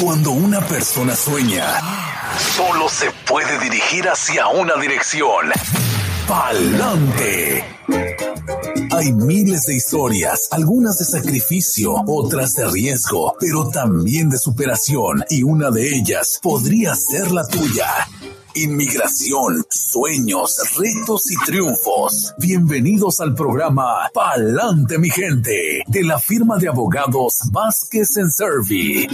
Cuando una persona sueña, solo se puede dirigir hacia una dirección. Pa'lante. Hay miles de historias, algunas de sacrificio, otras de riesgo, pero también de superación, y una de ellas podría ser la tuya. Inmigración, sueños, retos y triunfos. Bienvenidos al programa Pa'lante mi gente, de la firma de abogados Vázquez en Servi.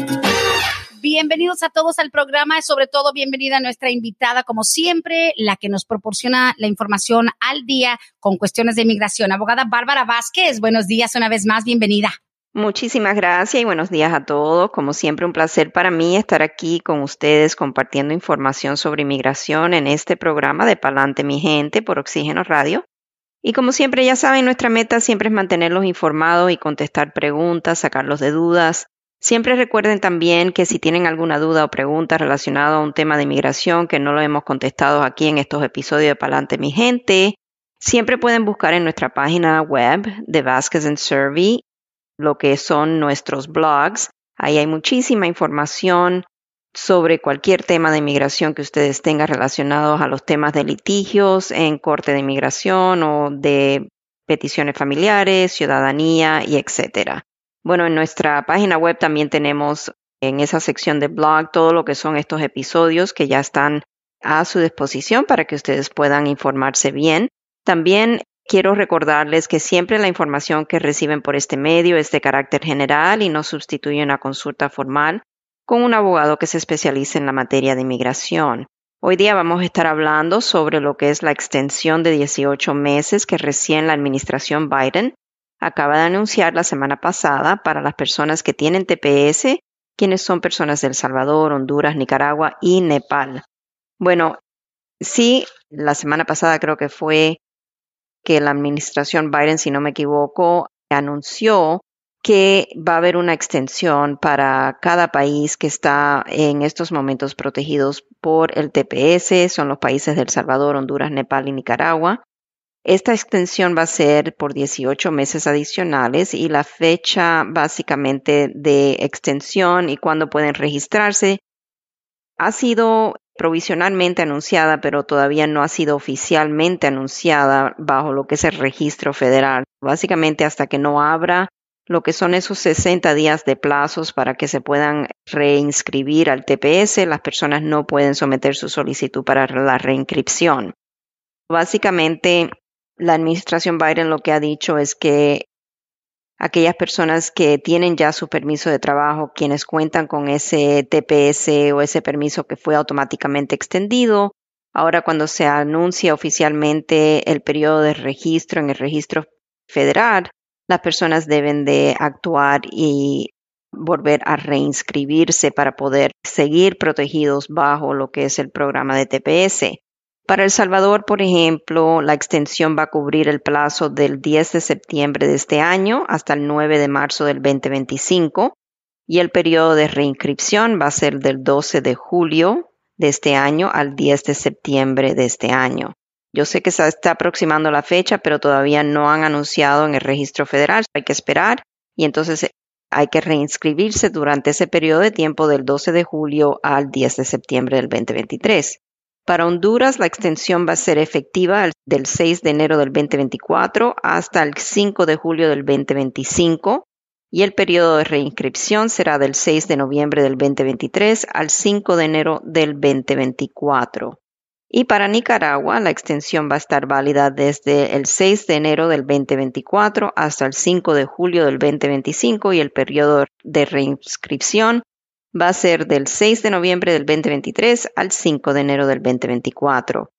Bienvenidos a todos al programa y sobre todo bienvenida a nuestra invitada, como siempre, la que nos proporciona la información al día con cuestiones de inmigración. Abogada Bárbara Vázquez, buenos días una vez más, bienvenida. Muchísimas gracias y buenos días a todos. Como siempre, un placer para mí estar aquí con ustedes compartiendo información sobre inmigración en este programa de Palante Mi Gente por Oxígeno Radio. Y como siempre, ya saben, nuestra meta siempre es mantenerlos informados y contestar preguntas, sacarlos de dudas, Siempre recuerden también que si tienen alguna duda o pregunta relacionada a un tema de inmigración que no lo hemos contestado aquí en estos episodios de Palante Mi Gente, siempre pueden buscar en nuestra página web de Vasquez and Survey lo que son nuestros blogs. Ahí hay muchísima información sobre cualquier tema de inmigración que ustedes tengan relacionados a los temas de litigios en corte de inmigración o de peticiones familiares, ciudadanía y etcétera. Bueno, en nuestra página web también tenemos en esa sección de blog todo lo que son estos episodios que ya están a su disposición para que ustedes puedan informarse bien. También quiero recordarles que siempre la información que reciben por este medio es de carácter general y no sustituye una consulta formal con un abogado que se especialice en la materia de inmigración. Hoy día vamos a estar hablando sobre lo que es la extensión de 18 meses que recién la administración Biden acaba de anunciar la semana pasada para las personas que tienen TPS, quienes son personas de El Salvador, Honduras, Nicaragua y Nepal. Bueno, sí, la semana pasada creo que fue que la administración Biden, si no me equivoco, anunció que va a haber una extensión para cada país que está en estos momentos protegidos por el TPS, son los países de El Salvador, Honduras, Nepal y Nicaragua. Esta extensión va a ser por 18 meses adicionales y la fecha básicamente de extensión y cuándo pueden registrarse ha sido provisionalmente anunciada, pero todavía no ha sido oficialmente anunciada bajo lo que es el registro federal. Básicamente hasta que no abra lo que son esos 60 días de plazos para que se puedan reinscribir al TPS, las personas no pueden someter su solicitud para la reinscripción. Básicamente, la administración Biden lo que ha dicho es que aquellas personas que tienen ya su permiso de trabajo, quienes cuentan con ese TPS o ese permiso que fue automáticamente extendido, ahora cuando se anuncia oficialmente el periodo de registro en el registro federal, las personas deben de actuar y volver a reinscribirse para poder seguir protegidos bajo lo que es el programa de TPS. Para El Salvador, por ejemplo, la extensión va a cubrir el plazo del 10 de septiembre de este año hasta el 9 de marzo del 2025 y el periodo de reinscripción va a ser del 12 de julio de este año al 10 de septiembre de este año. Yo sé que se está aproximando la fecha, pero todavía no han anunciado en el registro federal. Hay que esperar y entonces hay que reinscribirse durante ese periodo de tiempo del 12 de julio al 10 de septiembre del 2023. Para Honduras, la extensión va a ser efectiva del 6 de enero del 2024 hasta el 5 de julio del 2025 y el periodo de reinscripción será del 6 de noviembre del 2023 al 5 de enero del 2024. Y para Nicaragua, la extensión va a estar válida desde el 6 de enero del 2024 hasta el 5 de julio del 2025 y el periodo de reinscripción va a ser del 6 de noviembre del 2023 al 5 de enero del 2024.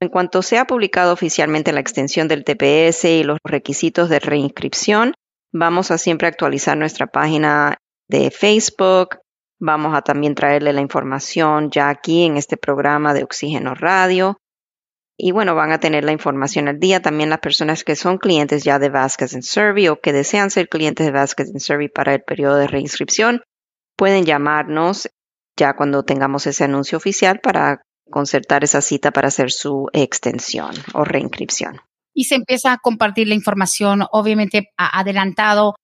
En cuanto sea publicado oficialmente la extensión del TPS y los requisitos de reinscripción, vamos a siempre actualizar nuestra página de Facebook. Vamos a también traerle la información ya aquí en este programa de Oxígeno Radio. Y bueno, van a tener la información al día. También las personas que son clientes ya de Vasquez Survey o que desean ser clientes de Vasquez Survey para el periodo de reinscripción, pueden llamarnos ya cuando tengamos ese anuncio oficial para concertar esa cita para hacer su extensión o reinscripción. Y se empieza a compartir la información, obviamente adelantado,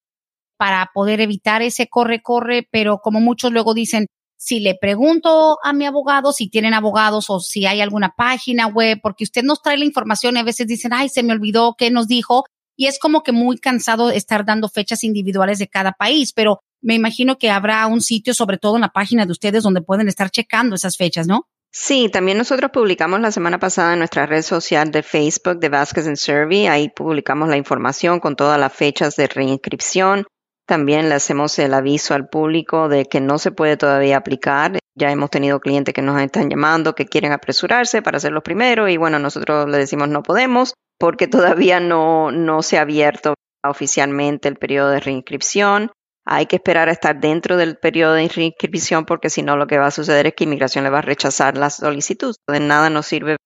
para poder evitar ese corre-corre, pero como muchos luego dicen, si le pregunto a mi abogado si tienen abogados o si hay alguna página web, porque usted nos trae la información y a veces dicen, ay, se me olvidó qué nos dijo. Y es como que muy cansado estar dando fechas individuales de cada país, pero me imagino que habrá un sitio, sobre todo en la página de ustedes, donde pueden estar checando esas fechas, ¿no? Sí, también nosotros publicamos la semana pasada en nuestra red social de Facebook de Vasquez and Survey. Ahí publicamos la información con todas las fechas de reinscripción. También le hacemos el aviso al público de que no se puede todavía aplicar. Ya hemos tenido clientes que nos están llamando que quieren apresurarse para hacerlo primero y bueno, nosotros le decimos no podemos porque todavía no, no se ha abierto oficialmente el periodo de reinscripción. Hay que esperar a estar dentro del periodo de reinscripción porque si no lo que va a suceder es que inmigración le va a rechazar la solicitud. De nada nos sirve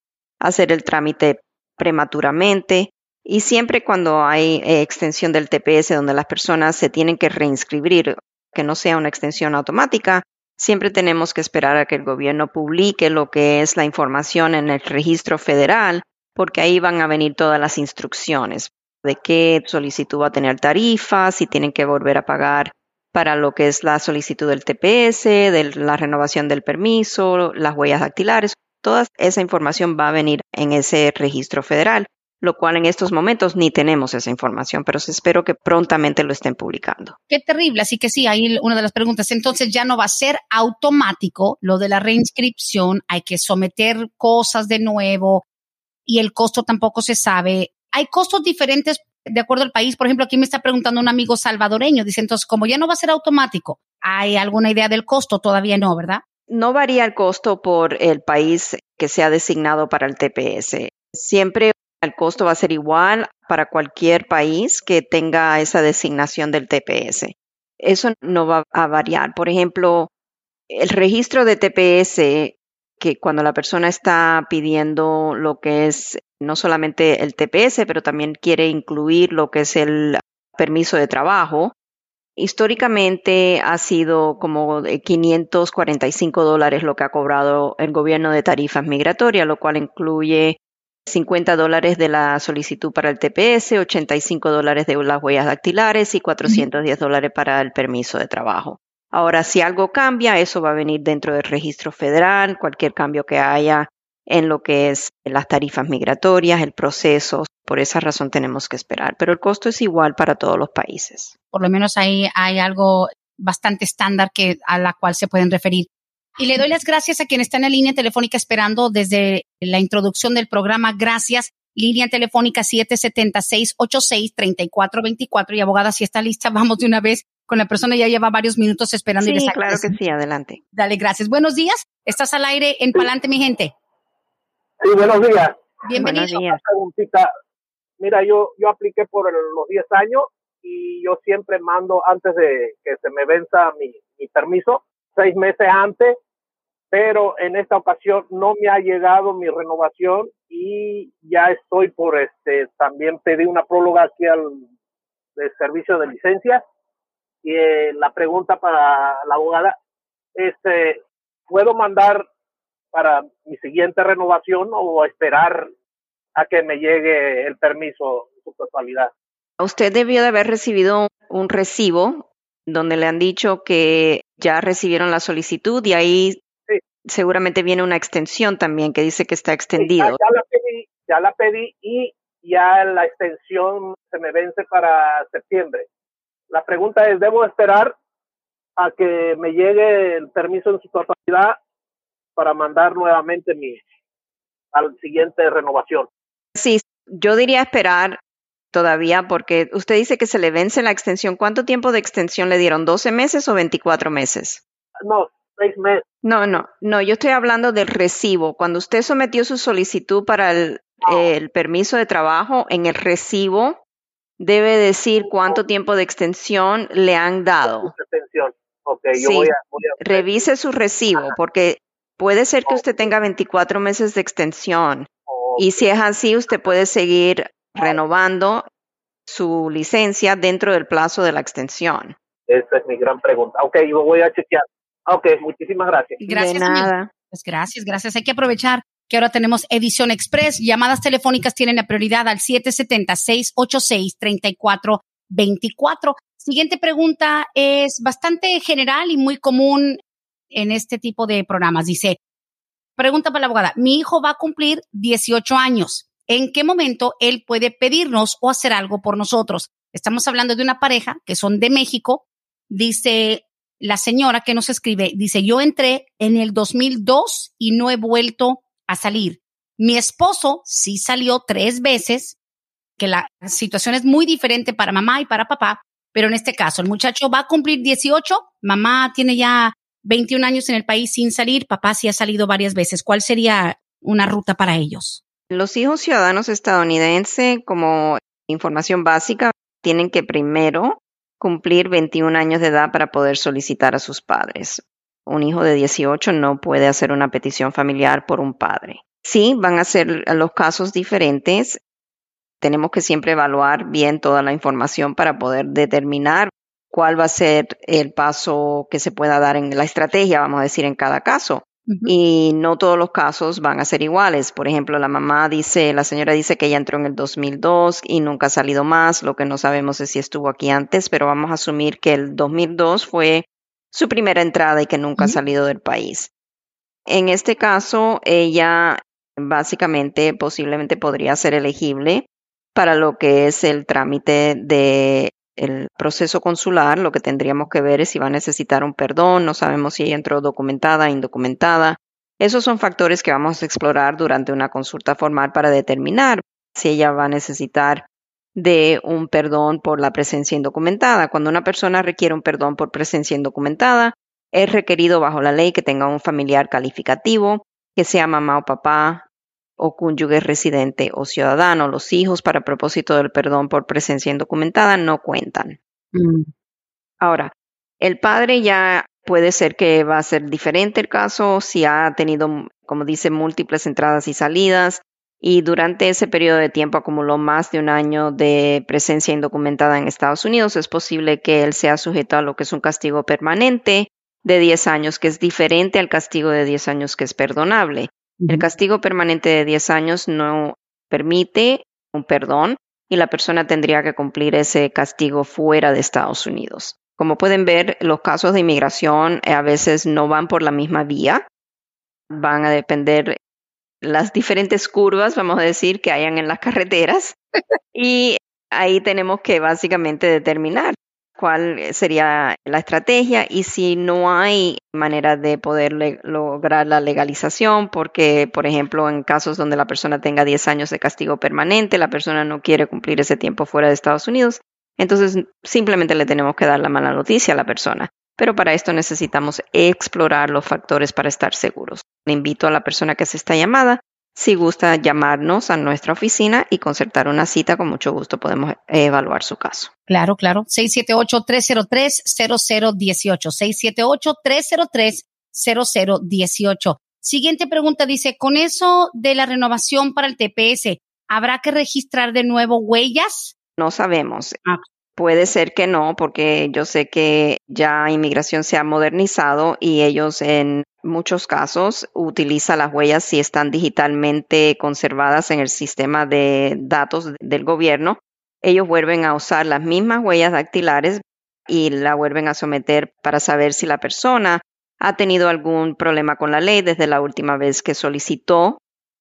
hacer el trámite prematuramente y siempre cuando hay eh, extensión del TPS donde las personas se tienen que reinscribir, que no sea una extensión automática, siempre tenemos que esperar a que el gobierno publique lo que es la información en el registro federal, porque ahí van a venir todas las instrucciones de qué solicitud va a tener tarifa, si tienen que volver a pagar para lo que es la solicitud del TPS, de la renovación del permiso, las huellas dactilares. Toda esa información va a venir en ese registro federal lo cual en estos momentos ni tenemos esa información, pero espero que prontamente lo estén publicando. Qué terrible, así que sí, ahí una de las preguntas. Entonces ya no va a ser automático lo de la reinscripción, hay que someter cosas de nuevo y el costo tampoco se sabe. Hay costos diferentes de acuerdo al país. Por ejemplo, aquí me está preguntando un amigo salvadoreño, dice entonces, como ya no va a ser automático, ¿hay alguna idea del costo? Todavía no, ¿verdad? No varía el costo por el país que sea designado para el TPS. Siempre el costo va a ser igual para cualquier país que tenga esa designación del TPS. Eso no va a variar. Por ejemplo, el registro de TPS, que cuando la persona está pidiendo lo que es no solamente el TPS, pero también quiere incluir lo que es el permiso de trabajo, históricamente ha sido como 545 dólares lo que ha cobrado el gobierno de tarifas migratorias, lo cual incluye 50 dólares de la solicitud para el TPS, 85 dólares de las huellas dactilares y 410 dólares para el permiso de trabajo. Ahora, si algo cambia, eso va a venir dentro del registro federal, cualquier cambio que haya en lo que es las tarifas migratorias, el proceso. Por esa razón tenemos que esperar, pero el costo es igual para todos los países. Por lo menos ahí hay algo bastante estándar que a la cual se pueden referir. Y le doy las gracias a quien está en la línea telefónica esperando desde la introducción del programa. Gracias. Línea telefónica 776-86-3424. Y abogada, si está lista, vamos de una vez con la persona. Ya lleva varios minutos esperando. Sí, claro que sí. Adelante. Dale, gracias. Buenos días. Estás al aire en Palante, mi gente. Sí, buenos días. Bienvenido. Buenos días. Mira, yo, yo apliqué por los 10 años y yo siempre mando antes de que se me venza mi, mi permiso seis meses antes, pero en esta ocasión no me ha llegado mi renovación y ya estoy por este, también pedí una próloga aquí al servicio de licencia y eh, la pregunta para la abogada, este, ¿puedo mandar para mi siguiente renovación o esperar a que me llegue el permiso en su totalidad? Usted debió de haber recibido un recibo donde le han dicho que ya recibieron la solicitud y ahí seguramente viene una extensión también que dice que está extendido. ya, la pedí, ya la pedí y ya la extensión se me vence para septiembre. La pregunta es, ¿debo esperar a que me llegue el permiso en su totalidad para mandar nuevamente mi al siguiente renovación? Sí, yo diría esperar todavía porque usted dice que se le vence la extensión. ¿Cuánto tiempo de extensión le dieron? ¿12 meses o 24 meses? No, seis meses. No, no, no, yo estoy hablando del recibo. Cuando usted sometió su solicitud para el, el permiso de trabajo, en el recibo debe decir cuánto tiempo de extensión le han dado. Extensión. Okay, yo voy a, voy a... Revise su recibo porque puede ser que usted tenga 24 meses de extensión. Y si es así, usted puede seguir renovando su licencia dentro del plazo de la extensión? Esa es mi gran pregunta. Ok, yo voy a chequear. Ok, muchísimas gracias. Gracias. De nada. Pues gracias, gracias. Hay que aprovechar que ahora tenemos edición express. Llamadas telefónicas tienen la prioridad al 776-86-3424. Siguiente pregunta es bastante general y muy común en este tipo de programas. Dice, pregunta para la abogada, mi hijo va a cumplir 18 años. ¿En qué momento él puede pedirnos o hacer algo por nosotros? Estamos hablando de una pareja que son de México. Dice la señora que nos escribe, dice, yo entré en el 2002 y no he vuelto a salir. Mi esposo sí salió tres veces, que la situación es muy diferente para mamá y para papá, pero en este caso el muchacho va a cumplir 18, mamá tiene ya 21 años en el país sin salir, papá sí ha salido varias veces. ¿Cuál sería una ruta para ellos? Los hijos ciudadanos estadounidenses, como información básica, tienen que primero cumplir 21 años de edad para poder solicitar a sus padres. Un hijo de 18 no puede hacer una petición familiar por un padre. Sí, van a ser los casos diferentes. Tenemos que siempre evaluar bien toda la información para poder determinar cuál va a ser el paso que se pueda dar en la estrategia, vamos a decir, en cada caso. Y no todos los casos van a ser iguales. Por ejemplo, la mamá dice, la señora dice que ella entró en el 2002 y nunca ha salido más. Lo que no sabemos es si estuvo aquí antes, pero vamos a asumir que el 2002 fue su primera entrada y que nunca ha salido del país. En este caso, ella básicamente posiblemente podría ser elegible para lo que es el trámite de el proceso consular, lo que tendríamos que ver es si va a necesitar un perdón, no sabemos si ella entró documentada, indocumentada. Esos son factores que vamos a explorar durante una consulta formal para determinar si ella va a necesitar de un perdón por la presencia indocumentada. Cuando una persona requiere un perdón por presencia indocumentada, es requerido bajo la ley que tenga un familiar calificativo, que sea mamá o papá, o cónyuge residente o ciudadano. Los hijos, para propósito del perdón por presencia indocumentada, no cuentan. Mm. Ahora, el padre ya puede ser que va a ser diferente el caso si ha tenido, como dice, múltiples entradas y salidas y durante ese periodo de tiempo acumuló más de un año de presencia indocumentada en Estados Unidos, es posible que él sea sujeto a lo que es un castigo permanente de 10 años, que es diferente al castigo de 10 años que es perdonable. El castigo permanente de 10 años no permite un perdón y la persona tendría que cumplir ese castigo fuera de Estados Unidos. Como pueden ver, los casos de inmigración eh, a veces no van por la misma vía, van a depender las diferentes curvas, vamos a decir, que hayan en las carreteras y ahí tenemos que básicamente determinar cuál sería la estrategia y si no hay manera de poder lograr la legalización, porque, por ejemplo, en casos donde la persona tenga 10 años de castigo permanente, la persona no quiere cumplir ese tiempo fuera de Estados Unidos, entonces simplemente le tenemos que dar la mala noticia a la persona. Pero para esto necesitamos explorar los factores para estar seguros. Le invito a la persona que se está llamada si gusta llamarnos a nuestra oficina y concertar una cita, con mucho gusto podemos evaluar su caso. Claro, claro. 678-303-0018. 678-303-0018. Siguiente pregunta dice, con eso de la renovación para el TPS, ¿habrá que registrar de nuevo huellas? No sabemos. Ah. Puede ser que no, porque yo sé que ya inmigración se ha modernizado y ellos en muchos casos utilizan las huellas si están digitalmente conservadas en el sistema de datos del gobierno. Ellos vuelven a usar las mismas huellas dactilares y la vuelven a someter para saber si la persona ha tenido algún problema con la ley desde la última vez que solicitó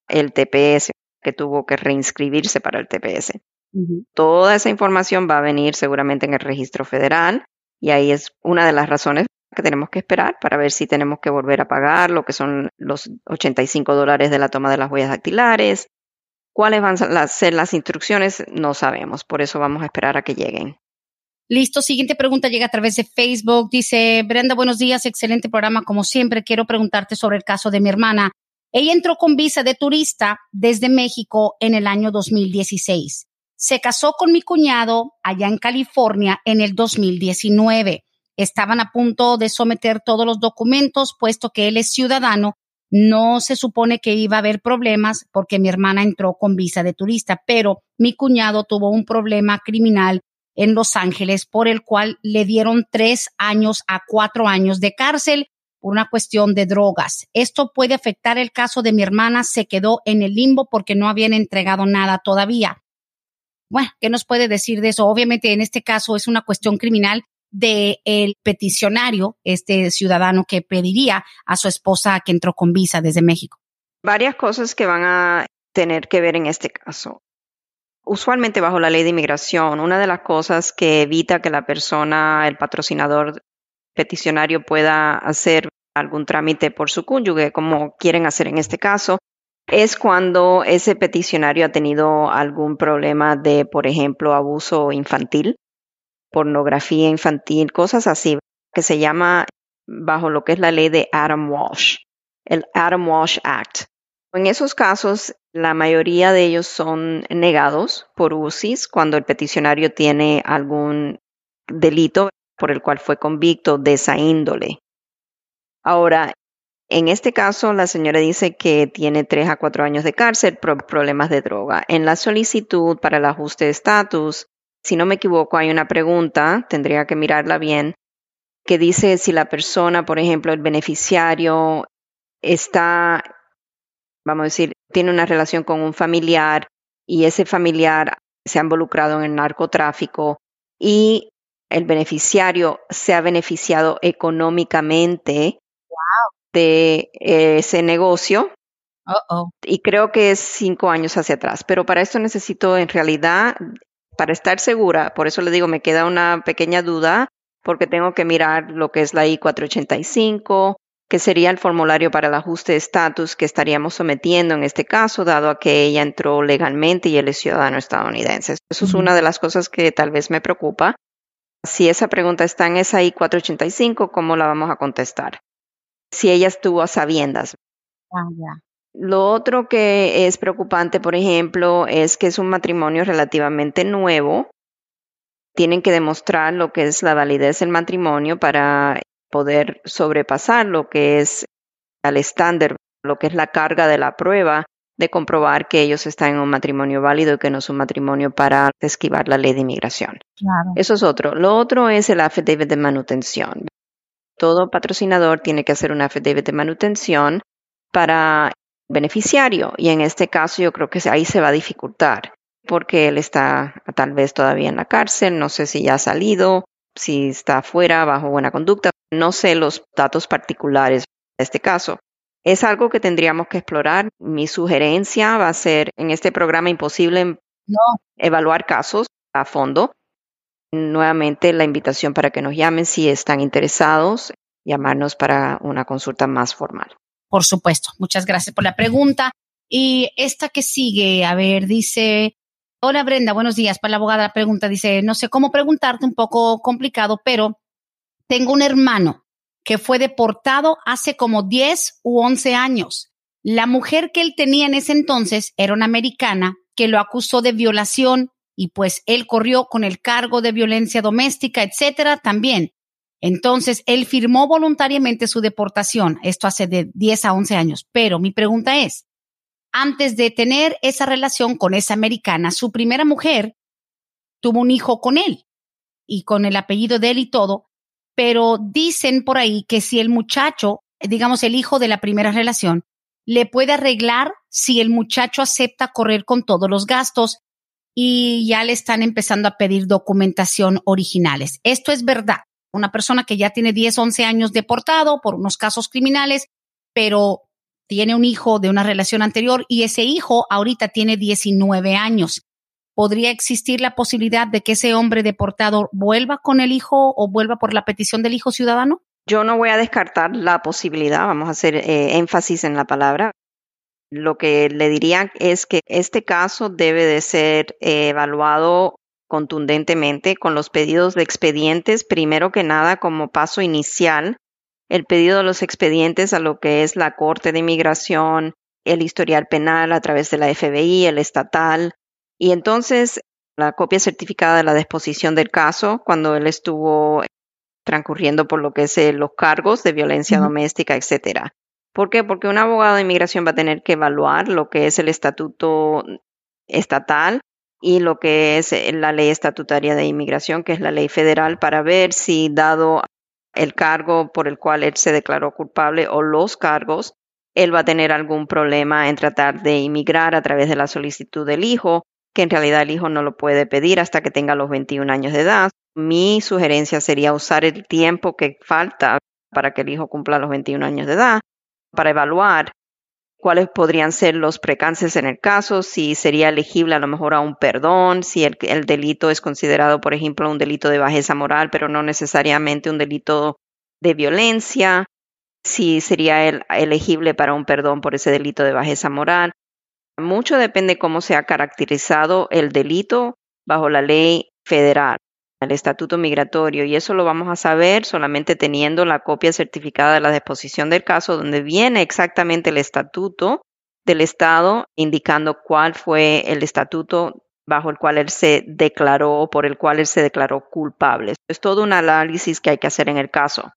el TPS, que tuvo que reinscribirse para el TPS. Toda esa información va a venir seguramente en el registro federal y ahí es una de las razones que tenemos que esperar para ver si tenemos que volver a pagar lo que son los 85 dólares de la toma de las huellas dactilares. ¿Cuáles van a ser las instrucciones? No sabemos, por eso vamos a esperar a que lleguen. Listo, siguiente pregunta llega a través de Facebook. Dice, Brenda, buenos días, excelente programa. Como siempre, quiero preguntarte sobre el caso de mi hermana. Ella entró con visa de turista desde México en el año 2016 se casó con mi cuñado allá en California en el 2019. Estaban a punto de someter todos los documentos, puesto que él es ciudadano. No se supone que iba a haber problemas porque mi hermana entró con visa de turista, pero mi cuñado tuvo un problema criminal en Los Ángeles por el cual le dieron tres años a cuatro años de cárcel por una cuestión de drogas. Esto puede afectar el caso de mi hermana. Se quedó en el limbo porque no habían entregado nada todavía. Bueno, ¿qué nos puede decir de eso? Obviamente en este caso es una cuestión criminal, del el peticionario, este ciudadano que pediría a su esposa que entró con visa desde México? Varias cosas que van a tener que ver en este caso. Usualmente bajo la ley de inmigración, una de las cosas que evita que la persona, el patrocinador peticionario pueda hacer algún trámite por su cónyuge, como quieren hacer en este caso, es cuando ese peticionario ha tenido algún problema de, por ejemplo, abuso infantil, pornografía infantil, cosas así, que se llama bajo lo que es la ley de Adam Walsh, el Adam Walsh Act. En esos casos, la mayoría de ellos son negados por UCIS cuando el peticionario tiene algún delito por el cual fue convicto de esa índole. Ahora, en este caso, la señora dice que tiene tres a cuatro años de cárcel por problemas de droga. En la solicitud para el ajuste de estatus, si no me equivoco, hay una pregunta, tendría que mirarla bien, que dice si la persona, por ejemplo, el beneficiario, está, vamos a decir, tiene una relación con un familiar y ese familiar se ha involucrado en el narcotráfico y el beneficiario se ha beneficiado económicamente de ese negocio. Y creo que es cinco años hacia atrás. Pero para esto necesito, en realidad, para estar segura, por eso le digo, me queda una pequeña duda, porque tengo que mirar lo que es la I-485, que sería el formulario para el ajuste de estatus que estaríamos sometiendo en este caso, dado a que ella entró legalmente y él es ciudadano estadounidense. Eso es una de las cosas que tal vez me preocupa. Si esa pregunta está en esa I-485, ¿cómo la vamos a contestar? si ella estuvo a sabiendas. Ah, Lo otro que es preocupante, por ejemplo, es que es un matrimonio relativamente nuevo. Tienen que demostrar lo que es la validez del matrimonio para poder sobrepasar lo que es al estándar, lo que es la carga de la prueba de comprobar que ellos están en un matrimonio válido y que no es un matrimonio para esquivar la ley de inmigración. Eso es otro. Lo otro es el affidavit de manutención todo patrocinador tiene que hacer una affidavit de manutención para beneficiario y en este caso yo creo que ahí se va a dificultar porque él está tal vez todavía en la cárcel, no sé si ya ha salido, si está afuera bajo buena conducta, no sé los datos particulares de este caso. Es algo que tendríamos que explorar. Mi sugerencia va a ser en este programa imposible evaluar casos a fondo, Nuevamente la invitación para que nos llamen si están interesados, llamarnos para una consulta más formal. Por supuesto. Muchas gracias por la pregunta. Y esta que sigue, a ver, dice, hola Brenda, buenos días. Para la abogada la pregunta dice, no sé cómo preguntarte, un poco complicado, pero tengo un hermano que fue deportado hace como 10 u 11 años. La mujer que él tenía en ese entonces era una americana que lo acusó de violación y pues él corrió con el cargo de violencia doméstica, etcétera, también. Entonces, él firmó voluntariamente su deportación, esto hace de 10 a 11 años, pero mi pregunta es, antes de tener esa relación con esa americana, su primera mujer tuvo un hijo con él y con el apellido de él y todo, pero dicen por ahí que si el muchacho, digamos el hijo de la primera relación, le puede arreglar si el muchacho acepta correr con todos los gastos y ya le están empezando a pedir documentación originales. Esto es verdad. Una persona que ya tiene 10, 11 años deportado por unos casos criminales, pero tiene un hijo de una relación anterior y ese hijo ahorita tiene 19 años. ¿Podría existir la posibilidad de que ese hombre deportado vuelva con el hijo o vuelva por la petición del hijo ciudadano? Yo no voy a descartar la posibilidad, vamos a hacer eh, énfasis en la palabra, lo que le diría es que este caso debe de ser eh, evaluado contundentemente con los pedidos de expedientes, primero que nada como paso inicial, el pedido de los expedientes a lo que es la Corte de Inmigración, el historial penal a través de la FBI, el estatal, y entonces la copia certificada de la disposición del caso cuando él estuvo transcurriendo por lo que es eh, los cargos de violencia doméstica, etcétera. ¿Por qué? Porque un abogado de inmigración va a tener que evaluar lo que es el estatuto estatal y lo que es eh, la ley estatutaria de inmigración, que es la ley federal, para ver si dado el cargo por el cual él se declaró culpable o los cargos, él va a tener algún problema en tratar de inmigrar a través de la solicitud del hijo que en realidad el hijo no lo puede pedir hasta que tenga los 21 años de edad. Mi sugerencia sería usar el tiempo que falta para que el hijo cumpla los 21 años de edad para evaluar cuáles podrían ser los precances en el caso, si sería elegible a lo mejor a un perdón, si el, el, delito es considerado, por ejemplo, un delito de bajeza moral, pero no necesariamente un delito de violencia, si sería el, elegible para un perdón por ese delito de bajeza moral. Mucho depende cómo se ha caracterizado el delito bajo la ley federal el estatuto migratorio y eso lo vamos a saber solamente teniendo la copia certificada de la disposición del caso donde viene exactamente el estatuto del estado indicando cuál fue el estatuto bajo el cual él se declaró o por el cual él se declaró culpable. Es todo un análisis que hay que hacer en el caso.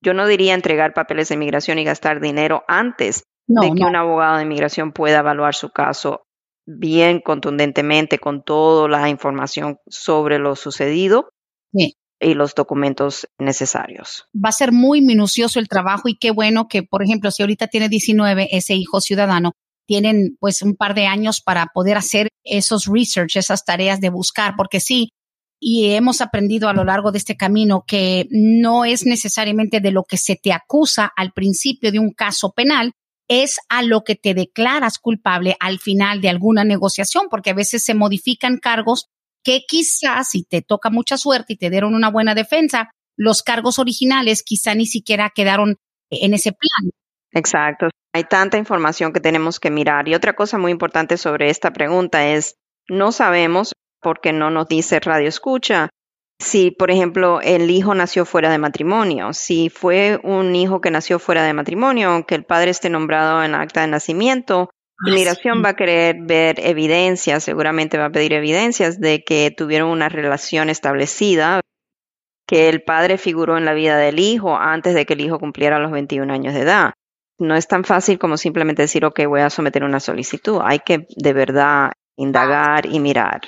Yo no diría entregar papeles de inmigración y gastar dinero antes de que un abogado de inmigración pueda evaluar su caso bien contundentemente con toda la información sobre lo sucedido y los documentos necesarios. Va a ser muy minucioso el trabajo y qué bueno que, por ejemplo, si ahorita tiene 19, ese hijo ciudadano, tienen pues un par de años para poder hacer esos research, esas tareas de buscar, porque sí, y hemos aprendido a lo largo de este camino que no es necesariamente de lo que se te acusa al principio de un caso penal, es a lo que te declaras culpable al final de alguna negociación, porque a veces se modifican cargos que quizás si te toca mucha suerte y te dieron una buena defensa, los cargos originales quizá ni siquiera quedaron en ese plan. Exacto. Hay tanta información que tenemos que mirar. Y otra cosa muy importante sobre esta pregunta es, no sabemos, porque no nos dice Radio Escucha, si, por ejemplo, el hijo nació fuera de matrimonio, si fue un hijo que nació fuera de matrimonio, aunque el padre esté nombrado en acta de nacimiento, Inmigración va a querer ver evidencias, seguramente va a pedir evidencias de que tuvieron una relación establecida, que el padre figuró en la vida del hijo antes de que el hijo cumpliera los 21 años de edad. No es tan fácil como simplemente decir, ok, voy a someter una solicitud. Hay que de verdad indagar y mirar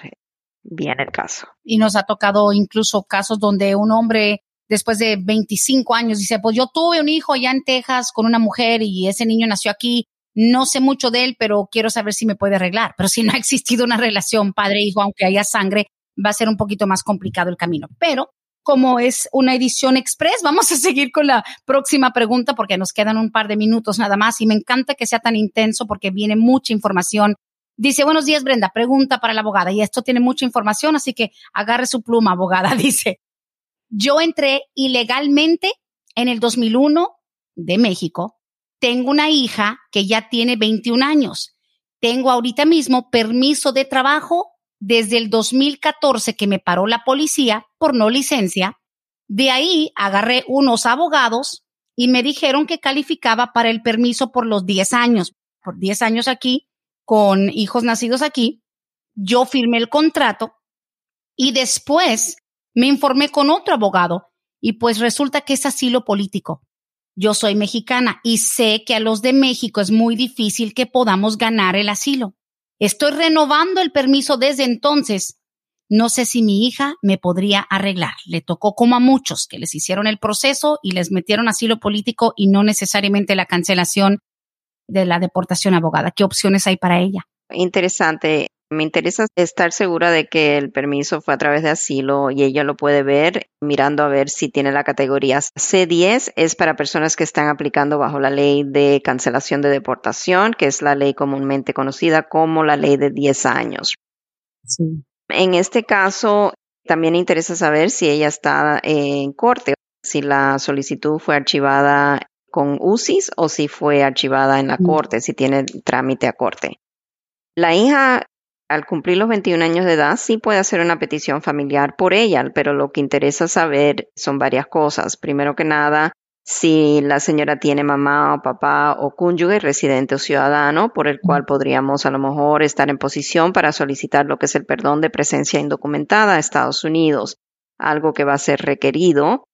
bien el caso. Y nos ha tocado incluso casos donde un hombre después de 25 años dice, pues yo tuve un hijo allá en Texas con una mujer y ese niño nació aquí. No sé mucho de él, pero quiero saber si me puede arreglar. Pero si no ha existido una relación padre-hijo, aunque haya sangre, va a ser un poquito más complicado el camino. Pero como es una edición express, vamos a seguir con la próxima pregunta porque nos quedan un par de minutos nada más y me encanta que sea tan intenso porque viene mucha información Dice, buenos días, Brenda. Pregunta para la abogada. Y esto tiene mucha información, así que agarre su pluma, abogada. Dice, yo entré ilegalmente en el 2001 de México. Tengo una hija que ya tiene 21 años. Tengo ahorita mismo permiso de trabajo desde el 2014 que me paró la policía por no licencia. De ahí agarré unos abogados y me dijeron que calificaba para el permiso por los 10 años. Por 10 años aquí con hijos nacidos aquí, yo firmé el contrato y después me informé con otro abogado y pues resulta que es asilo político. Yo soy mexicana y sé que a los de México es muy difícil que podamos ganar el asilo. Estoy renovando el permiso desde entonces. No sé si mi hija me podría arreglar. Le tocó como a muchos que les hicieron el proceso y les metieron asilo político y no necesariamente la cancelación de la deportación abogada? ¿Qué opciones hay para ella? Interesante. Me interesa estar segura de que el permiso fue a través de asilo y ella lo puede ver mirando a ver si tiene la categoría C10. Es para personas que están aplicando bajo la ley de cancelación de deportación, que es la ley comúnmente conocida como la ley de 10 años. Sí. En este caso, también interesa saber si ella está en corte, si la solicitud fue archivada con UCIS o si fue archivada en la mm. corte, si tiene trámite a corte. La hija, al cumplir los 21 años de edad, sí puede hacer una petición familiar por ella, pero lo que interesa saber son varias cosas. Primero que nada, si la señora tiene mamá o papá o cónyuge residente o ciudadano por el cual podríamos a lo mejor estar en posición para solicitar lo que es el perdón de presencia indocumentada a Estados Unidos, algo que va a ser requerido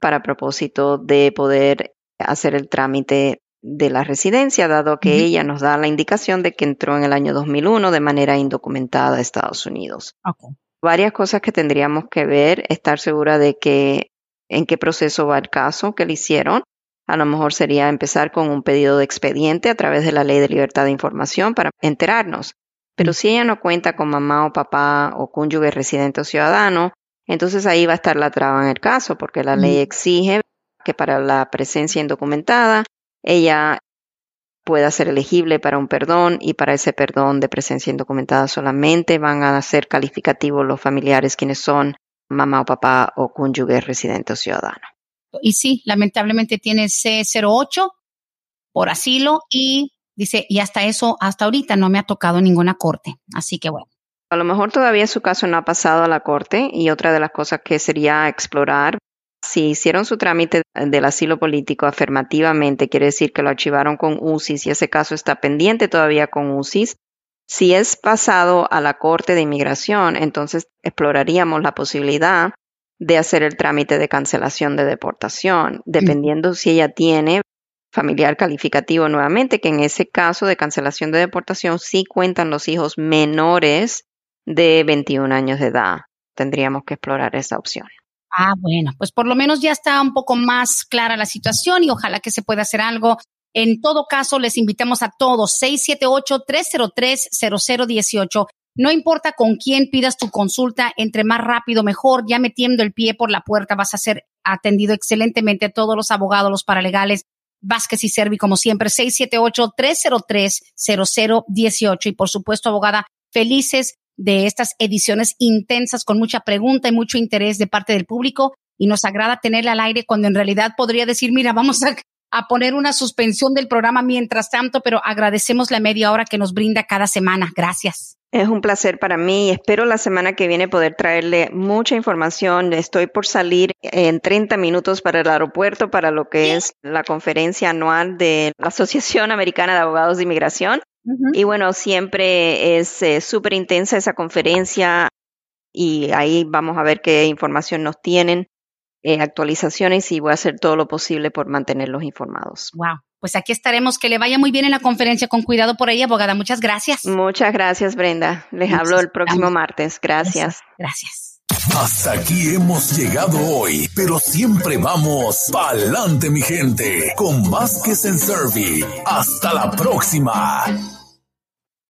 para propósito de poder hacer el trámite de la residencia, dado que ella nos da la indicación de que entró en el año 2001 de manera indocumentada a Estados Unidos. Varias cosas que tendríamos que ver, estar segura de que en qué proceso va el caso que le hicieron. A lo mejor sería empezar con un pedido de expediente a través de la Ley de Libertad de Información para enterarnos. Pero si ella no cuenta con mamá o papá o cónyuge residente o ciudadano, entonces ahí va a estar la traba en el caso, porque la ley exige que para la presencia indocumentada ella pueda ser elegible para un perdón y para ese perdón de presencia indocumentada solamente van a ser calificativos los familiares quienes son mamá o papá o cónyuge residente o ciudadano. Y sí, lamentablemente tiene C08 por asilo y dice, y hasta eso, hasta ahorita no me ha tocado ninguna corte. Así que bueno. A lo mejor todavía su caso no ha pasado a la corte y otra de las cosas que sería explorar, si hicieron su trámite del asilo político afirmativamente, quiere decir que lo archivaron con UCIS y ese caso está pendiente todavía con UCIS. Si es pasado a la Corte de Inmigración, entonces exploraríamos la posibilidad de hacer el trámite de cancelación de deportación, dependiendo si ella tiene familiar calificativo nuevamente, que en ese caso de cancelación de deportación sí cuentan los hijos menores de 21 años de edad. Tendríamos que explorar esa opción. Ah, bueno, pues por lo menos ya está un poco más clara la situación y ojalá que se pueda hacer algo. En todo caso, les invitamos a todos, 678-303-0018. No importa con quién pidas tu consulta, entre más rápido mejor, ya metiendo el pie por la puerta vas a ser atendido excelentemente a todos los abogados, los paralegales, Vázquez y Servi, como siempre, 678-303-0018. Y por supuesto, abogada, felices de estas ediciones intensas con mucha pregunta y mucho interés de parte del público y nos agrada tenerla al aire cuando en realidad podría decir, mira, vamos a, a, poner una suspensión del programa mientras tanto, pero agradecemos la media hora que nos brinda cada semana. Gracias. Es un placer para mí. Espero la semana que viene poder traerle mucha información. Estoy por salir en 30 minutos para el aeropuerto para lo que es la conferencia anual de la Asociación Americana de Abogados de Inmigración. Y bueno, siempre es eh, súper intensa esa conferencia y ahí vamos a ver qué información nos tienen, eh, actualizaciones y voy a hacer todo lo posible por mantenerlos informados. Wow. Pues aquí estaremos. Que le vaya muy bien en la conferencia. Con cuidado por ahí, abogada. Muchas gracias. Muchas gracias, Brenda. Les hablo el próximo martes. Gracias. Gracias. Hasta aquí hemos llegado hoy, pero siempre vamos pa'lante, mi gente, con Vázquez en Servi. Hasta la próxima.